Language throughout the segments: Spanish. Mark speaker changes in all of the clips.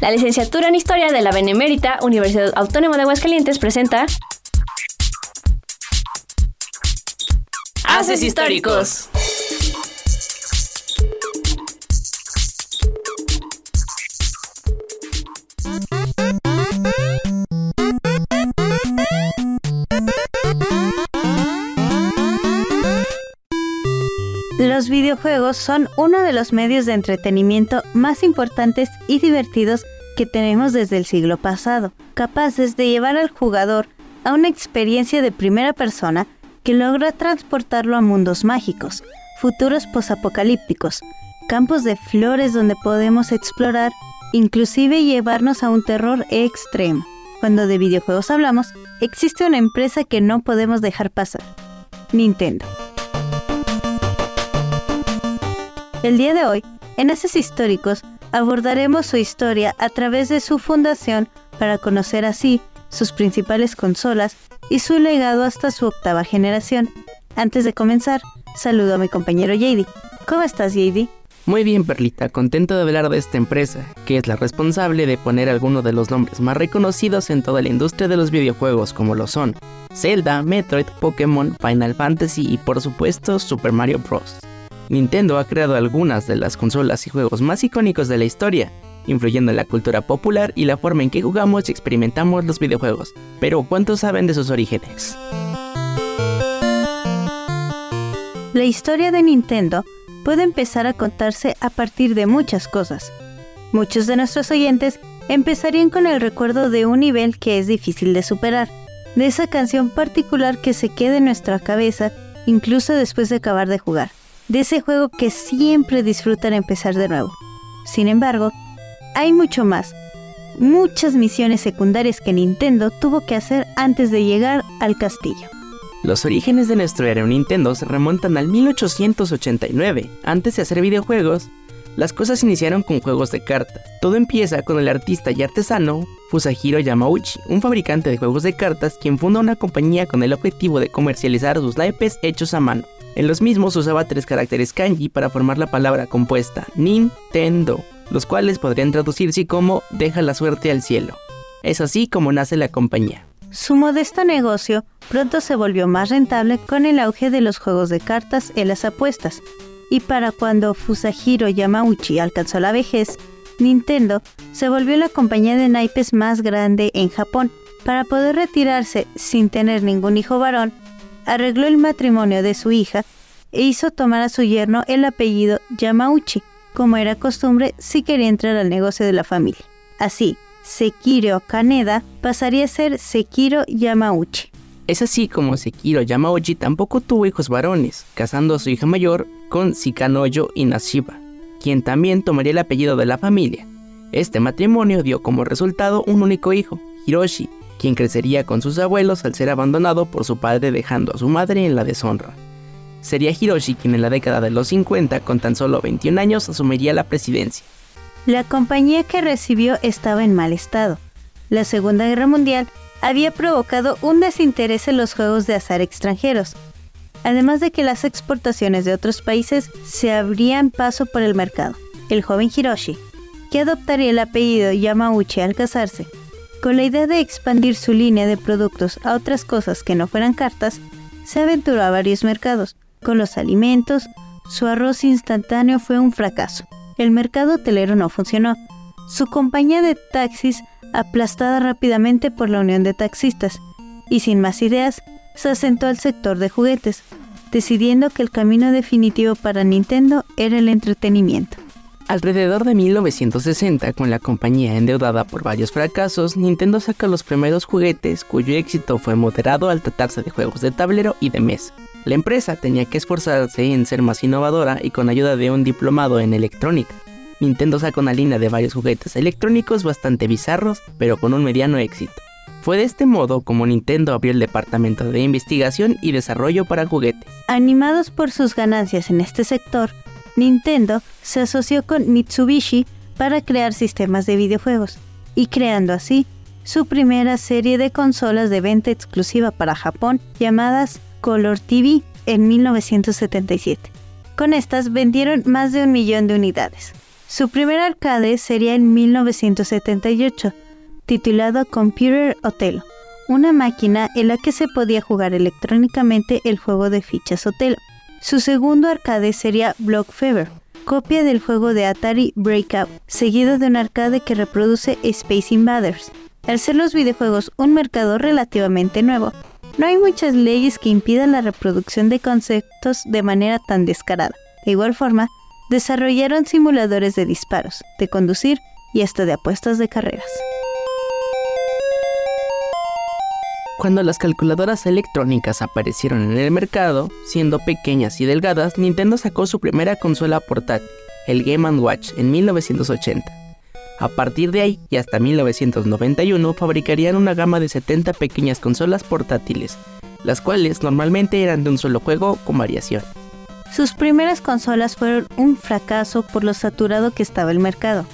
Speaker 1: La licenciatura en Historia de la Benemérita Universidad Autónoma de Aguascalientes presenta Haces Históricos.
Speaker 2: Videojuegos son uno de los medios de entretenimiento más importantes y divertidos que tenemos desde el siglo pasado, capaces de llevar al jugador a una experiencia de primera persona que logra transportarlo a mundos mágicos, futuros posapocalípticos, campos de flores donde podemos explorar, inclusive llevarnos a un terror extremo. Cuando de videojuegos hablamos, existe una empresa que no podemos dejar pasar, Nintendo. El día de hoy, en Haces Históricos, abordaremos su historia a través de su fundación para conocer así sus principales consolas y su legado hasta su octava generación. Antes de comenzar, saludo a mi compañero JD. ¿Cómo estás, JD?
Speaker 3: Muy bien, Perlita, contento de hablar de esta empresa, que es la responsable de poner algunos de los nombres más reconocidos en toda la industria de los videojuegos, como lo son Zelda, Metroid, Pokémon, Final Fantasy y por supuesto Super Mario Bros. Nintendo ha creado algunas de las consolas y juegos más icónicos de la historia, influyendo en la cultura popular y la forma en que jugamos y experimentamos los videojuegos. Pero ¿cuántos saben de sus orígenes?
Speaker 2: La historia de Nintendo puede empezar a contarse a partir de muchas cosas. Muchos de nuestros oyentes empezarían con el recuerdo de un nivel que es difícil de superar, de esa canción particular que se queda en nuestra cabeza incluso después de acabar de jugar de ese juego que siempre disfrutan empezar de nuevo. Sin embargo, hay mucho más, muchas misiones secundarias que Nintendo tuvo que hacer antes de llegar al castillo.
Speaker 3: Los orígenes de nuestro héroe Nintendo se remontan al 1889. Antes de hacer videojuegos, las cosas iniciaron con juegos de cartas. Todo empieza con el artista y artesano Fusahiro Yamauchi, un fabricante de juegos de cartas quien funda una compañía con el objetivo de comercializar sus naipes hechos a mano. En los mismos usaba tres caracteres kanji para formar la palabra compuesta Nintendo, los cuales podrían traducirse como deja la suerte al cielo. Es así como nace la compañía.
Speaker 2: Su modesto negocio pronto se volvió más rentable con el auge de los juegos de cartas en las apuestas, y para cuando Fusahiro Yamauchi alcanzó la vejez, Nintendo se volvió la compañía de naipes más grande en Japón. Para poder retirarse sin tener ningún hijo varón, arregló el matrimonio de su hija e hizo tomar a su yerno el apellido Yamauchi, como era costumbre si quería entrar al negocio de la familia. Así, Sekiro Kaneda pasaría a ser Sekiro Yamauchi.
Speaker 3: Es así como Sekiro Yamauchi tampoco tuvo hijos varones, casando a su hija mayor con Shikanoyo Inashiba, quien también tomaría el apellido de la familia. Este matrimonio dio como resultado un único hijo, Hiroshi, quien crecería con sus abuelos al ser abandonado por su padre dejando a su madre en la deshonra. Sería Hiroshi quien en la década de los 50, con tan solo 21 años, asumiría la presidencia.
Speaker 2: La compañía que recibió estaba en mal estado. La Segunda Guerra Mundial había provocado un desinterés en los juegos de azar extranjeros, además de que las exportaciones de otros países se abrían paso por el mercado. El joven Hiroshi, que adoptaría el apellido Yamauchi al casarse, con la idea de expandir su línea de productos a otras cosas que no fueran cartas, se aventuró a varios mercados. Con los alimentos, su arroz instantáneo fue un fracaso. El mercado hotelero no funcionó. Su compañía de taxis aplastada rápidamente por la Unión de Taxistas. Y sin más ideas, se asentó al sector de juguetes, decidiendo que el camino definitivo para Nintendo era el entretenimiento.
Speaker 3: Alrededor de 1960, con la compañía endeudada por varios fracasos, Nintendo saca los primeros juguetes cuyo éxito fue moderado al tratarse de juegos de tablero y de mesa. La empresa tenía que esforzarse en ser más innovadora y con ayuda de un diplomado en electrónica. Nintendo sacó una línea de varios juguetes electrónicos bastante bizarros, pero con un mediano éxito. Fue de este modo como Nintendo abrió el departamento de investigación y desarrollo para juguetes.
Speaker 2: Animados por sus ganancias en este sector, Nintendo se asoció con Mitsubishi para crear sistemas de videojuegos y creando así su primera serie de consolas de venta exclusiva para Japón llamadas Color TV en 1977. Con estas vendieron más de un millón de unidades. Su primer arcade sería en 1978, titulado Computer Otelo, una máquina en la que se podía jugar electrónicamente el juego de fichas Otelo. Su segundo arcade sería Block Fever, copia del juego de Atari Breakout, seguido de un arcade que reproduce Space Invaders. Al ser los videojuegos un mercado relativamente nuevo, no hay muchas leyes que impidan la reproducción de conceptos de manera tan descarada. De igual forma, desarrollaron simuladores de disparos, de conducir y hasta de apuestas de carreras.
Speaker 3: Cuando las calculadoras electrónicas aparecieron en el mercado, siendo pequeñas y delgadas, Nintendo sacó su primera consola portátil, el Game Watch, en 1980. A partir de ahí y hasta 1991 fabricarían una gama de 70 pequeñas consolas portátiles, las cuales normalmente eran de un solo juego con variación.
Speaker 2: Sus primeras consolas fueron un fracaso por lo saturado que estaba el mercado.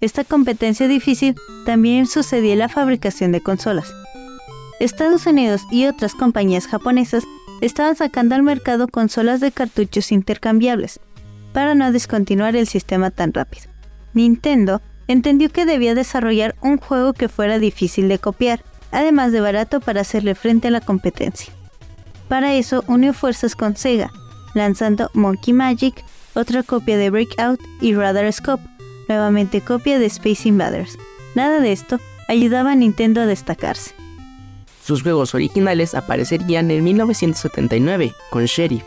Speaker 2: Esta competencia difícil también sucedía en la fabricación de consolas. Estados Unidos y otras compañías japonesas estaban sacando al mercado consolas de cartuchos intercambiables para no descontinuar el sistema tan rápido. Nintendo entendió que debía desarrollar un juego que fuera difícil de copiar, además de barato para hacerle frente a la competencia. Para eso unió fuerzas con Sega, lanzando Monkey Magic, otra copia de Breakout y Radar Scope, nuevamente copia de Space Invaders. Nada de esto ayudaba a Nintendo a destacarse.
Speaker 3: Sus juegos originales aparecerían en 1979 con Sheriff,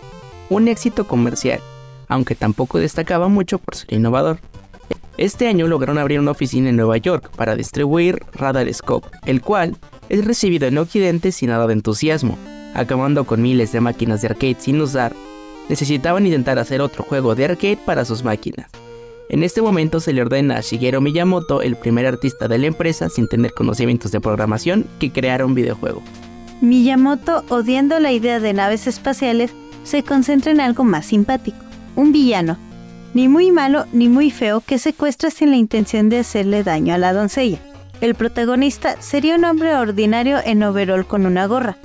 Speaker 3: un éxito comercial, aunque tampoco destacaba mucho por ser innovador. Este año lograron abrir una oficina en Nueva York para distribuir Radar Scope, el cual es recibido en Occidente sin nada de entusiasmo, acabando con miles de máquinas de arcade sin usar. Necesitaban intentar hacer otro juego de arcade para sus máquinas. En este momento se le ordena a Shigeru Miyamoto, el primer artista de la empresa sin tener conocimientos de programación, que creara un videojuego.
Speaker 2: Miyamoto, odiando la idea de naves espaciales, se concentra en algo más simpático, un villano, ni muy malo ni muy feo que secuestra sin la intención de hacerle daño a la doncella. El protagonista sería un hombre ordinario en overol con una gorra,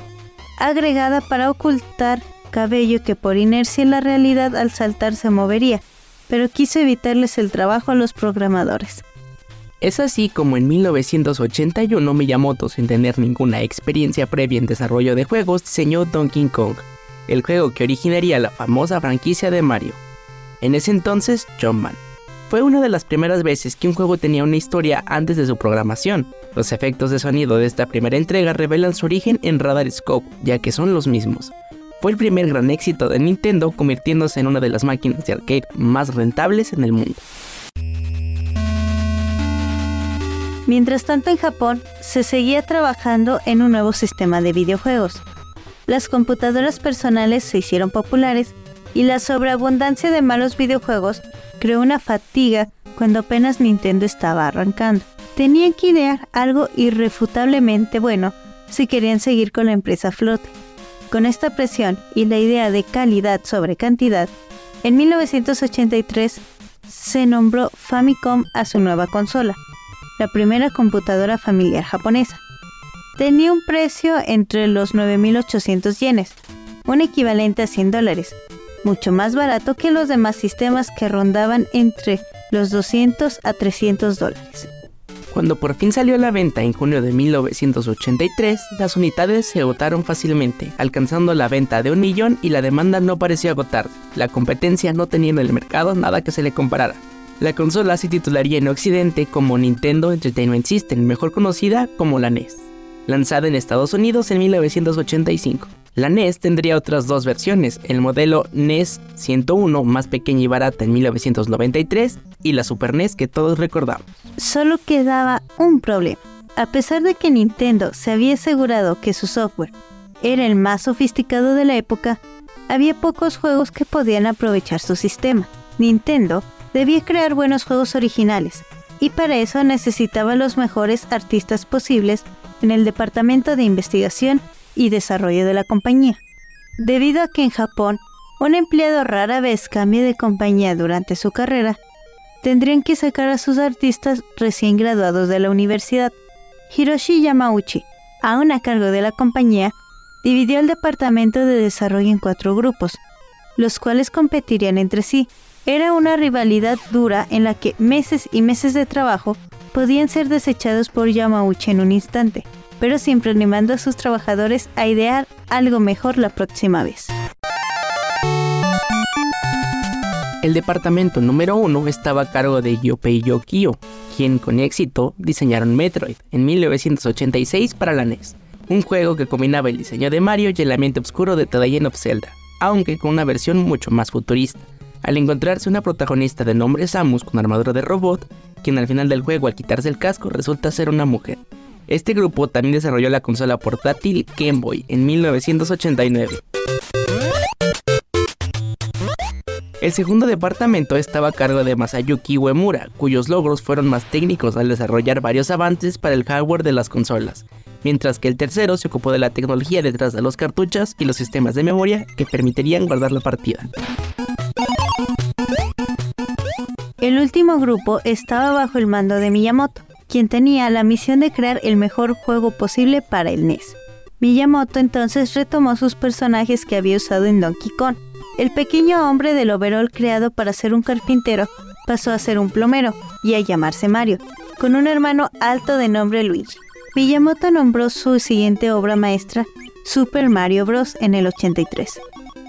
Speaker 2: agregada para ocultar cabello que por inercia en la realidad al saltar se movería, pero quiso evitarles el trabajo a los programadores.
Speaker 3: Es así como en 1981 Miyamoto, sin tener ninguna experiencia previa en desarrollo de juegos, diseñó Donkey Kong, el juego que originaría la famosa franquicia de Mario. En ese entonces, John Man. Fue una de las primeras veces que un juego tenía una historia antes de su programación. Los efectos de sonido de esta primera entrega revelan su origen en Radar Scope, ya que son los mismos fue el primer gran éxito de Nintendo, convirtiéndose en una de las máquinas de arcade más rentables en el mundo.
Speaker 2: Mientras tanto en Japón se seguía trabajando en un nuevo sistema de videojuegos. Las computadoras personales se hicieron populares y la sobreabundancia de malos videojuegos creó una fatiga cuando apenas Nintendo estaba arrancando. Tenían que idear algo irrefutablemente bueno si querían seguir con la empresa flote. Con esta presión y la idea de calidad sobre cantidad, en 1983 se nombró Famicom a su nueva consola, la primera computadora familiar japonesa. Tenía un precio entre los 9.800 yenes, un equivalente a 100 dólares, mucho más barato que los demás sistemas que rondaban entre los 200 a 300 dólares.
Speaker 3: Cuando por fin salió a la venta en junio de 1983, las unidades se agotaron fácilmente, alcanzando la venta de un millón y la demanda no pareció agotar. La competencia no tenía en el mercado nada que se le comparara. La consola se titularía en Occidente como Nintendo Entertainment System, mejor conocida como la NES, lanzada en Estados Unidos en 1985. La NES tendría otras dos versiones, el modelo NES 101 más pequeña y barata en 1993 y la Super NES que todos recordamos.
Speaker 2: Solo quedaba un problema. A pesar de que Nintendo se había asegurado que su software era el más sofisticado de la época, había pocos juegos que podían aprovechar su sistema. Nintendo debía crear buenos juegos originales y para eso necesitaba los mejores artistas posibles en el departamento de investigación y desarrollo de la compañía. Debido a que en Japón un empleado rara vez cambia de compañía durante su carrera, tendrían que sacar a sus artistas recién graduados de la universidad. Hiroshi Yamauchi, aún a cargo de la compañía, dividió el departamento de desarrollo en cuatro grupos, los cuales competirían entre sí Era una rivalidad dura en la que meses y meses de trabajo podían ser desechados por Yamauchi en un instante, pero siempre animando a sus trabajadores a idear algo mejor la próxima vez.
Speaker 3: El departamento número uno estaba a cargo de Yopei Yokio, quien con éxito diseñaron Metroid en 1986 para la NES, un juego que combinaba el diseño de Mario y el ambiente oscuro de The Legend of Zelda, aunque con una versión mucho más futurista. Al encontrarse una protagonista de nombre Samus con armadura de robot, quien al final del juego al quitarse el casco resulta ser una mujer. Este grupo también desarrolló la consola portátil Game Boy en 1989. El segundo departamento estaba a cargo de Masayuki Uemura, cuyos logros fueron más técnicos al desarrollar varios avances para el hardware de las consolas, mientras que el tercero se ocupó de la tecnología detrás de los cartuchos y los sistemas de memoria que permitirían guardar la partida.
Speaker 2: El último grupo estaba bajo el mando de Miyamoto, quien tenía la misión de crear el mejor juego posible para el NES. Miyamoto entonces retomó sus personajes que había usado en Donkey Kong, el pequeño hombre del overall creado para ser un carpintero pasó a ser un plomero y a llamarse Mario, con un hermano alto de nombre Luigi. Miyamoto nombró su siguiente obra maestra Super Mario Bros. en el 83.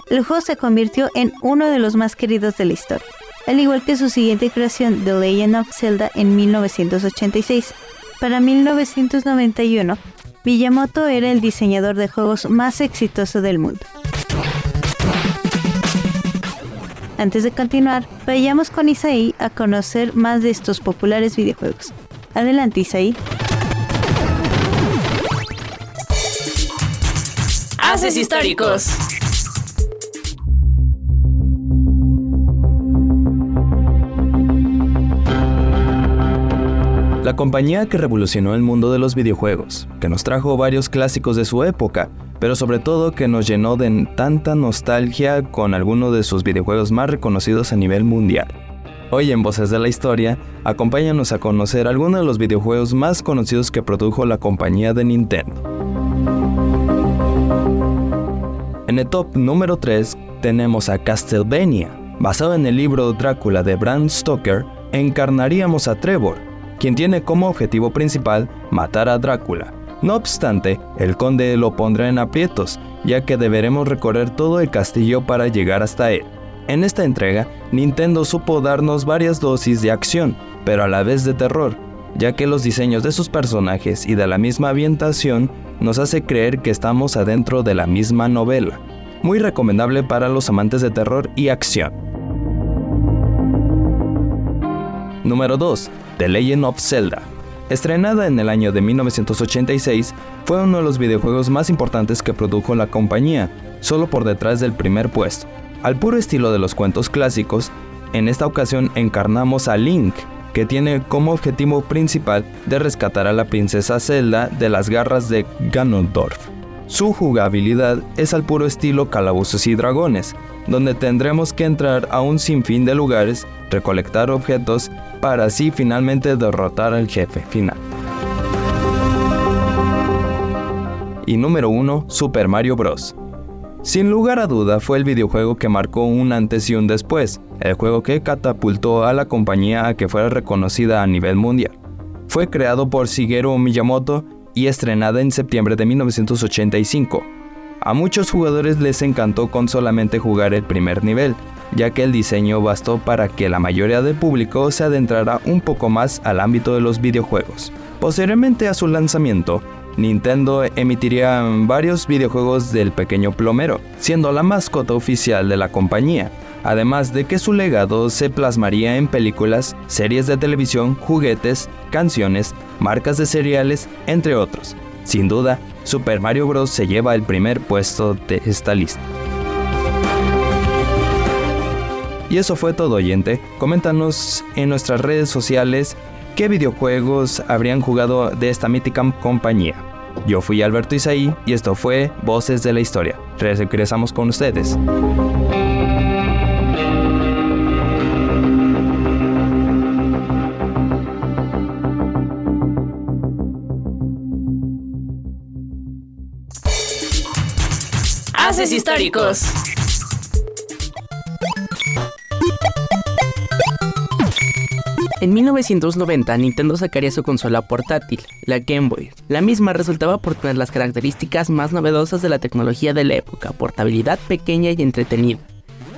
Speaker 2: El juego se convirtió en uno de los más queridos de la historia, al igual que su siguiente creación The Legend of Zelda en 1986. Para 1991, Miyamoto era el diseñador de juegos más exitoso del mundo. Antes de continuar, vayamos con Isaí a conocer más de estos populares videojuegos. Adelante, Isaí.
Speaker 1: Haces históricos.
Speaker 4: La compañía que revolucionó el mundo de los videojuegos, que nos trajo varios clásicos de su época, pero sobre todo que nos llenó de tanta nostalgia con algunos de sus videojuegos más reconocidos a nivel mundial. Hoy en Voces de la Historia, acompáñanos a conocer algunos de los videojuegos más conocidos que produjo la compañía de Nintendo. En el top número 3 tenemos a Castlevania. Basado en el libro Drácula de Bram Stoker, encarnaríamos a Trevor, quien tiene como objetivo principal matar a Drácula, no obstante, el conde lo pondrá en aprietos, ya que deberemos recorrer todo el castillo para llegar hasta él. En esta entrega, Nintendo supo darnos varias dosis de acción, pero a la vez de terror, ya que los diseños de sus personajes y de la misma ambientación nos hace creer que estamos adentro de la misma novela. Muy recomendable para los amantes de terror y acción. Número 2. The Legend of Zelda. Estrenada en el año de 1986, fue uno de los videojuegos más importantes que produjo la compañía, solo por detrás del primer puesto. Al puro estilo de los cuentos clásicos, en esta ocasión encarnamos a Link, que tiene como objetivo principal de rescatar a la princesa Zelda de las garras de Ganondorf. Su jugabilidad es al puro estilo Calabozos y Dragones, donde tendremos que entrar a un sinfín de lugares, recolectar objetos, para así finalmente derrotar al jefe final. Y número 1, Super Mario Bros. Sin lugar a duda fue el videojuego que marcó un antes y un después, el juego que catapultó a la compañía a que fuera reconocida a nivel mundial. Fue creado por Shigeru Miyamoto y estrenada en septiembre de 1985. A muchos jugadores les encantó con solamente jugar el primer nivel, ya que el diseño bastó para que la mayoría del público se adentrara un poco más al ámbito de los videojuegos. Posteriormente a su lanzamiento, Nintendo emitiría varios videojuegos del pequeño plomero, siendo la mascota oficial de la compañía, además de que su legado se plasmaría en películas, series de televisión, juguetes, canciones, marcas de cereales, entre otros. Sin duda, Super Mario Bros. se lleva el primer puesto de esta lista. Y eso fue todo oyente, coméntanos en nuestras redes sociales qué videojuegos habrían jugado de esta mítica compañía. Yo fui Alberto Isaí y esto fue Voces de la Historia. Regresamos con ustedes.
Speaker 1: Haces históricos.
Speaker 3: En 1990 Nintendo sacaría su consola portátil, la Game Boy. La misma resultaba por tener las características más novedosas de la tecnología de la época, portabilidad pequeña y entretenida.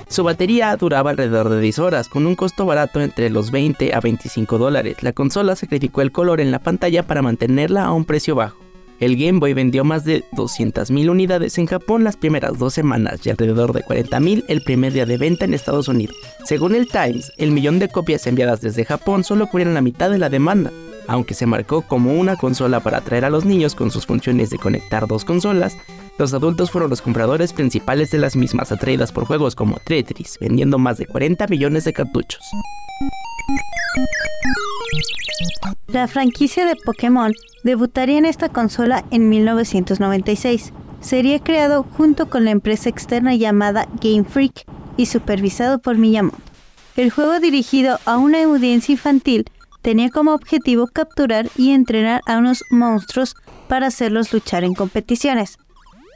Speaker 3: Su batería duraba alrededor de 10 horas, con un costo barato entre los 20 a 25 dólares. La consola sacrificó el color en la pantalla para mantenerla a un precio bajo. El Game Boy vendió más de 200.000 unidades en Japón las primeras dos semanas y alrededor de 40.000 el primer día de venta en Estados Unidos. Según el Times, el millón de copias enviadas desde Japón solo cubrieron la mitad de la demanda, aunque se marcó como una consola para atraer a los niños con sus funciones de conectar dos consolas, los adultos fueron los compradores principales de las mismas atraídas por juegos como Tetris, vendiendo más de 40 millones de cartuchos.
Speaker 2: La franquicia de Pokémon debutaría en esta consola en 1996. Sería creado junto con la empresa externa llamada Game Freak y supervisado por Miyamoto. El juego dirigido a una audiencia infantil tenía como objetivo capturar y entrenar a unos monstruos para hacerlos luchar en competiciones.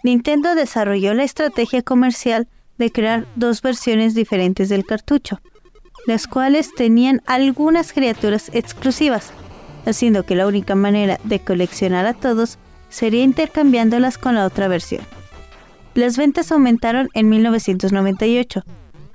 Speaker 2: Nintendo desarrolló la estrategia comercial de crear dos versiones diferentes del cartucho, las cuales tenían algunas criaturas exclusivas, haciendo que la única manera de coleccionar a todos sería intercambiándolas con la otra versión. Las ventas aumentaron en 1998,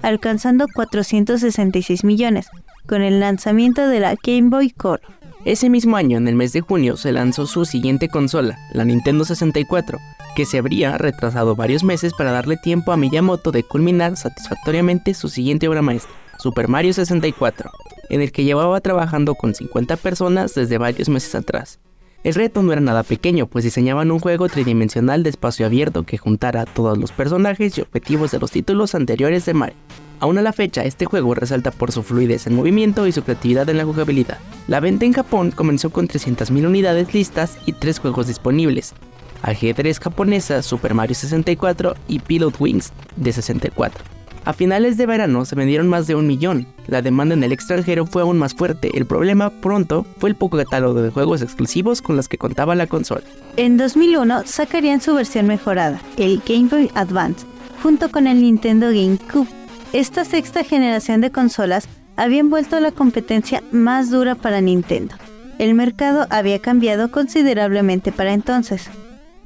Speaker 2: alcanzando 466 millones, con el lanzamiento de la Game Boy Color.
Speaker 3: Ese mismo año, en el mes de junio, se lanzó su siguiente consola, la Nintendo 64, que se habría retrasado varios meses para darle tiempo a Miyamoto de culminar satisfactoriamente su siguiente obra maestra, Super Mario 64 en el que llevaba trabajando con 50 personas desde varios meses atrás. El reto no era nada pequeño, pues diseñaban un juego tridimensional de espacio abierto que juntara todos los personajes y objetivos de los títulos anteriores de Mario. Aún a la fecha, este juego resalta por su fluidez en movimiento y su creatividad en la jugabilidad. La venta en Japón comenzó con 300.000 unidades listas y 3 juegos disponibles. Ajedrez japonesa, Super Mario 64 y Pilot Wings de 64. A finales de verano se vendieron más de un millón. La demanda en el extranjero fue aún más fuerte. El problema pronto fue el poco catálogo de juegos exclusivos con los que contaba la consola.
Speaker 2: En 2001 sacarían su versión mejorada, el Game Boy Advance, junto con el Nintendo GameCube. Esta sexta generación de consolas había vuelto la competencia más dura para Nintendo. El mercado había cambiado considerablemente para entonces.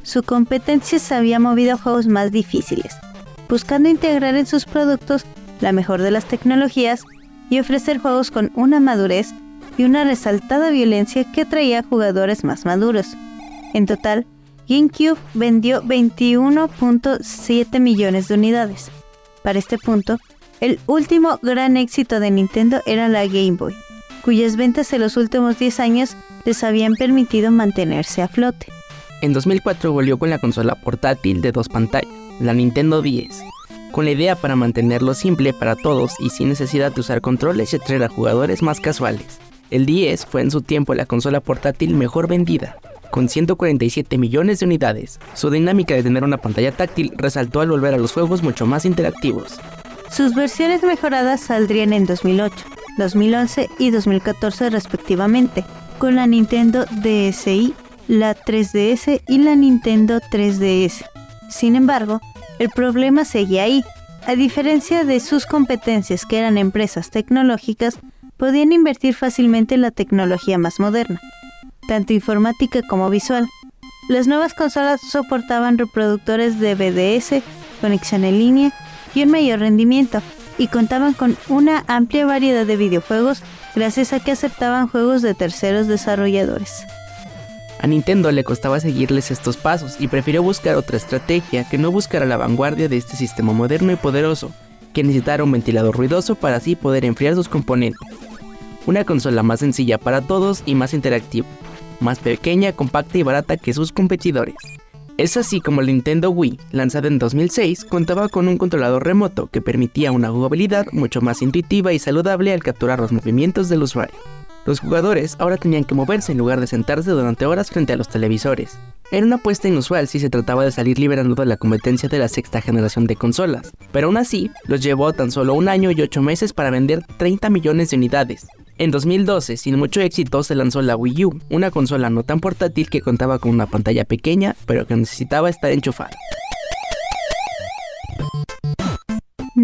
Speaker 2: Su competencia se había movido a juegos más difíciles, buscando integrar en sus productos la mejor de las tecnologías y ofrecer juegos con una madurez y una resaltada violencia que atraía a jugadores más maduros. En total, GameCube vendió 21.7 millones de unidades. Para este punto, el último gran éxito de Nintendo era la Game Boy, cuyas ventas en los últimos 10 años les habían permitido mantenerse a flote.
Speaker 3: En 2004 volvió con la consola portátil de dos pantallas, la Nintendo 10, con la idea para mantenerlo simple para todos y sin necesidad de usar controles y atraer a jugadores más casuales. El 10 fue en su tiempo la consola portátil mejor vendida, con 147 millones de unidades. Su dinámica de tener una pantalla táctil resaltó al volver a los juegos mucho más interactivos.
Speaker 2: Sus versiones mejoradas saldrían en 2008, 2011 y 2014 respectivamente, con la Nintendo DSi, la 3DS y la Nintendo 3DS. Sin embargo, el problema seguía ahí. A diferencia de sus competencias que eran empresas tecnológicas, podían invertir fácilmente en la tecnología más moderna, tanto informática como visual. Las nuevas consolas soportaban reproductores de BDS, conexión en línea y un mayor rendimiento, y contaban con una amplia variedad de videojuegos gracias a que aceptaban juegos de terceros desarrolladores.
Speaker 3: A Nintendo le costaba seguirles estos pasos y prefirió buscar otra estrategia que no buscara la vanguardia de este sistema moderno y poderoso, que necesitara un ventilador ruidoso para así poder enfriar sus componentes. Una consola más sencilla para todos y más interactiva, más pequeña, compacta y barata que sus competidores. Es así como el Nintendo Wii, lanzada en 2006, contaba con un controlador remoto que permitía una jugabilidad mucho más intuitiva y saludable al capturar los movimientos del usuario. Los jugadores ahora tenían que moverse en lugar de sentarse durante horas frente a los televisores. Era una apuesta inusual si se trataba de salir liberando de la competencia de la sexta generación de consolas, pero aún así los llevó tan solo un año y ocho meses para vender 30 millones de unidades. En 2012, sin mucho éxito, se lanzó la Wii U, una consola no tan portátil que contaba con una pantalla pequeña, pero que necesitaba estar enchufada.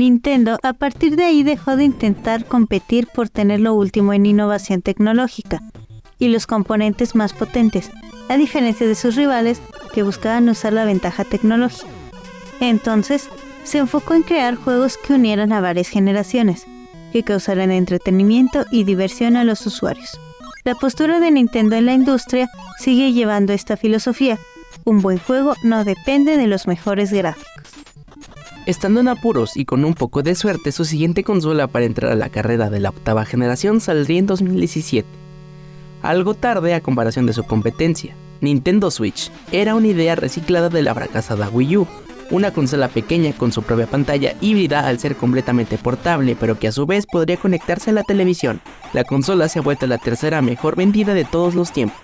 Speaker 2: Nintendo a partir de ahí dejó de intentar competir por tener lo último en innovación tecnológica y los componentes más potentes, a diferencia de sus rivales que buscaban usar la ventaja tecnológica. Entonces, se enfocó en crear juegos que unieran a varias generaciones, que causaran entretenimiento y diversión a los usuarios. La postura de Nintendo en la industria sigue llevando esta filosofía. Un buen juego no depende de los mejores gráficos.
Speaker 3: Estando en apuros y con un poco de suerte, su siguiente consola para entrar a la carrera de la octava generación saldría en 2017. Algo tarde a comparación de su competencia, Nintendo Switch era una idea reciclada de la fracasada Wii U, una consola pequeña con su propia pantalla híbrida al ser completamente portable, pero que a su vez podría conectarse a la televisión. La consola se ha vuelto la tercera mejor vendida de todos los tiempos.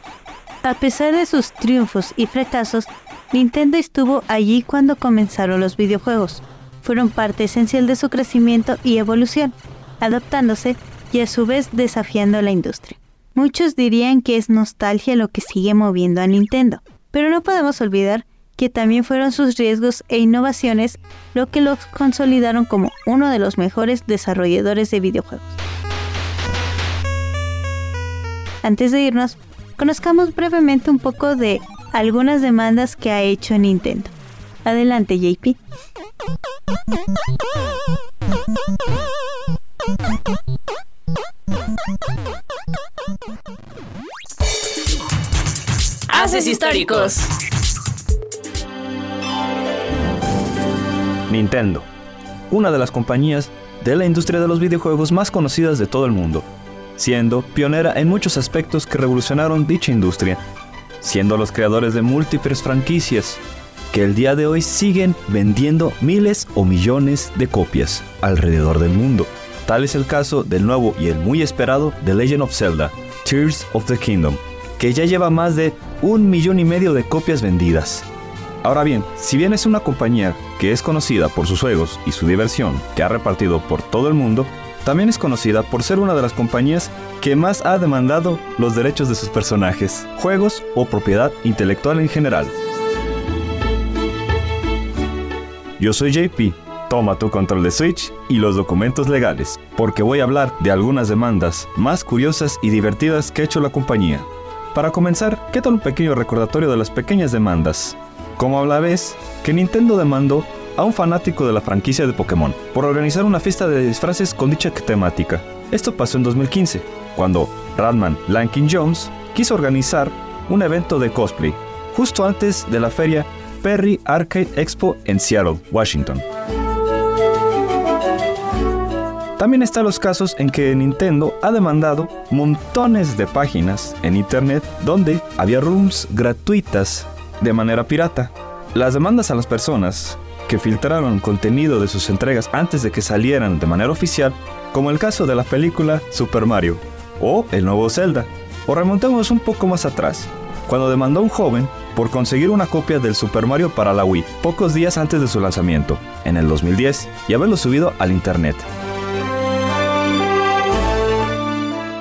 Speaker 2: A pesar de sus triunfos y fracasos, Nintendo estuvo allí cuando comenzaron los videojuegos. Fueron parte esencial de su crecimiento y evolución, adaptándose y a su vez desafiando la industria. Muchos dirían que es nostalgia lo que sigue moviendo a Nintendo, pero no podemos olvidar que también fueron sus riesgos e innovaciones lo que los consolidaron como uno de los mejores desarrolladores de videojuegos. Antes de irnos, conozcamos brevemente un poco de algunas demandas que ha hecho Nintendo. Adelante, JP.
Speaker 1: Haces históricos.
Speaker 4: Nintendo, una de las compañías de la industria de los videojuegos más conocidas de todo el mundo, siendo pionera en muchos aspectos que revolucionaron dicha industria, siendo los creadores de múltiples franquicias que el día de hoy siguen vendiendo miles o millones de copias alrededor del mundo. Tal es el caso del nuevo y el muy esperado The Legend of Zelda, Tears of the Kingdom, que ya lleva más de un millón y medio de copias vendidas. Ahora bien, si bien es una compañía que es conocida por sus juegos y su diversión que ha repartido por todo el mundo, también es conocida por ser una de las compañías que más ha demandado los derechos de sus personajes, juegos o propiedad intelectual en general. Yo soy JP, toma tu control de Switch y los documentos legales, porque voy a hablar de algunas demandas más curiosas y divertidas que ha hecho la compañía. Para comenzar, ¿qué tal un pequeño recordatorio de las pequeñas demandas? como la vez que Nintendo demandó a un fanático de la franquicia de Pokémon por organizar una fiesta de disfraces con dicha temática. Esto pasó en 2015, cuando Radman Lankin Jones quiso organizar un evento de cosplay, justo antes de la feria Perry Arcade Expo en Seattle, Washington. También están los casos en que Nintendo ha demandado montones de páginas en Internet donde había rooms gratuitas de manera pirata. Las demandas a las personas que filtraron contenido de sus entregas antes de que salieran de manera oficial, como el caso de la película Super Mario o el nuevo Zelda. O remontemos un poco más atrás, cuando demandó a un joven por conseguir una copia del Super Mario para la Wii, pocos días antes de su lanzamiento, en el 2010, y haberlo subido al internet.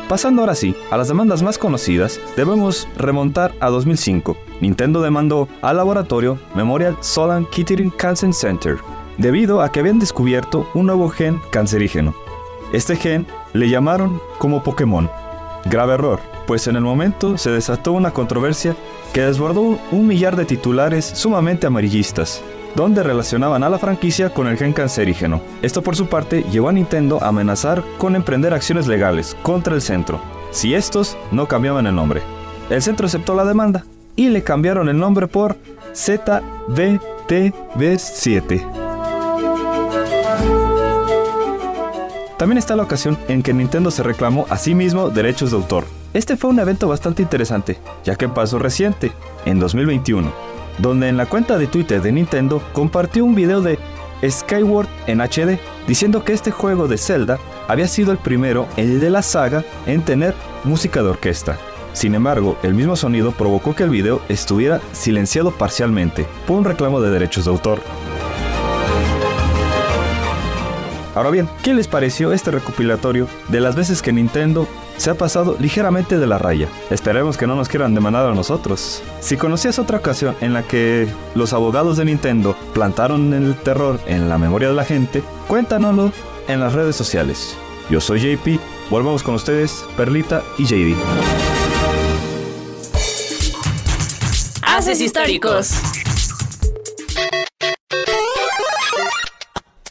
Speaker 4: Pasando ahora sí a las demandas más conocidas, debemos remontar a 2005. Nintendo demandó al laboratorio Memorial Sloan Kettering Cancer Center debido a que habían descubierto un nuevo gen cancerígeno. Este gen le llamaron como Pokémon. Grave error, pues en el momento se desató una controversia que desbordó un millar de titulares sumamente amarillistas, donde relacionaban a la franquicia con el gen cancerígeno. Esto por su parte llevó a Nintendo a amenazar con emprender acciones legales contra el centro, si estos no cambiaban el nombre. El centro aceptó la demanda y le cambiaron el nombre por ZBTV7. También está la ocasión en que Nintendo se reclamó a sí mismo derechos de autor. Este fue un evento bastante interesante, ya que pasó reciente, en 2021 donde en la cuenta de Twitter de Nintendo compartió un video de Skyward en HD, diciendo que este juego de Zelda había sido el primero, el de la saga, en tener música de orquesta. Sin embargo, el mismo sonido provocó que el video estuviera silenciado parcialmente por un reclamo de derechos de autor. Ahora bien, ¿qué les pareció este recopilatorio de las veces que Nintendo se ha pasado ligeramente de la raya? Esperemos que no nos quieran demandar a nosotros. Si conocías otra ocasión en la que los abogados de Nintendo plantaron el terror en la memoria de la gente, cuéntanoslo en las redes sociales. Yo soy JP, volvamos con ustedes, Perlita y JD.
Speaker 1: Haces históricos.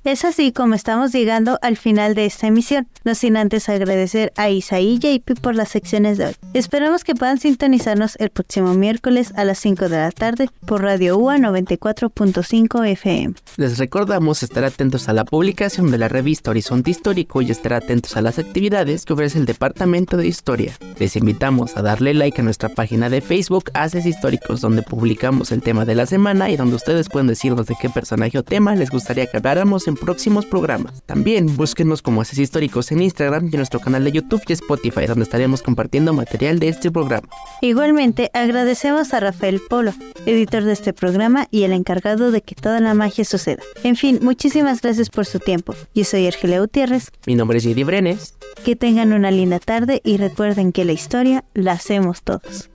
Speaker 2: Es así como estamos llegando al final de esta emisión, no sin antes agradecer a Isaí y JP por las secciones de hoy. Esperamos que puedan sintonizarnos el próximo miércoles a las 5 de la tarde por Radio UA 94.5 FM.
Speaker 3: Les recordamos estar atentos a la publicación de la revista Horizonte Histórico y estar atentos a las actividades que ofrece el Departamento de Historia. Les invitamos a darle like a nuestra página de Facebook Haces Históricos, donde publicamos el tema de la semana y donde ustedes pueden decirnos de qué personaje o tema les gustaría que habláramos en próximos programas. También búsquenos como Haces Históricos en Instagram y en nuestro canal de YouTube y Spotify, donde estaremos compartiendo material de este programa.
Speaker 2: Igualmente, agradecemos a Rafael Polo, editor de este programa y el encargado de que toda la magia suceda. En fin, muchísimas gracias por su tiempo. Yo soy Argelia Gutiérrez.
Speaker 3: Mi nombre es JD Brenes.
Speaker 2: Que tengan una linda tarde y recuerden que la historia la hacemos todos.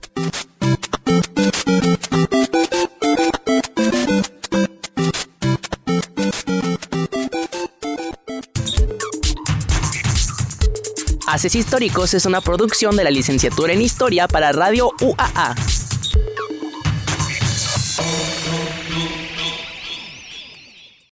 Speaker 3: Haces Históricos es una producción de la licenciatura en Historia para Radio UAA.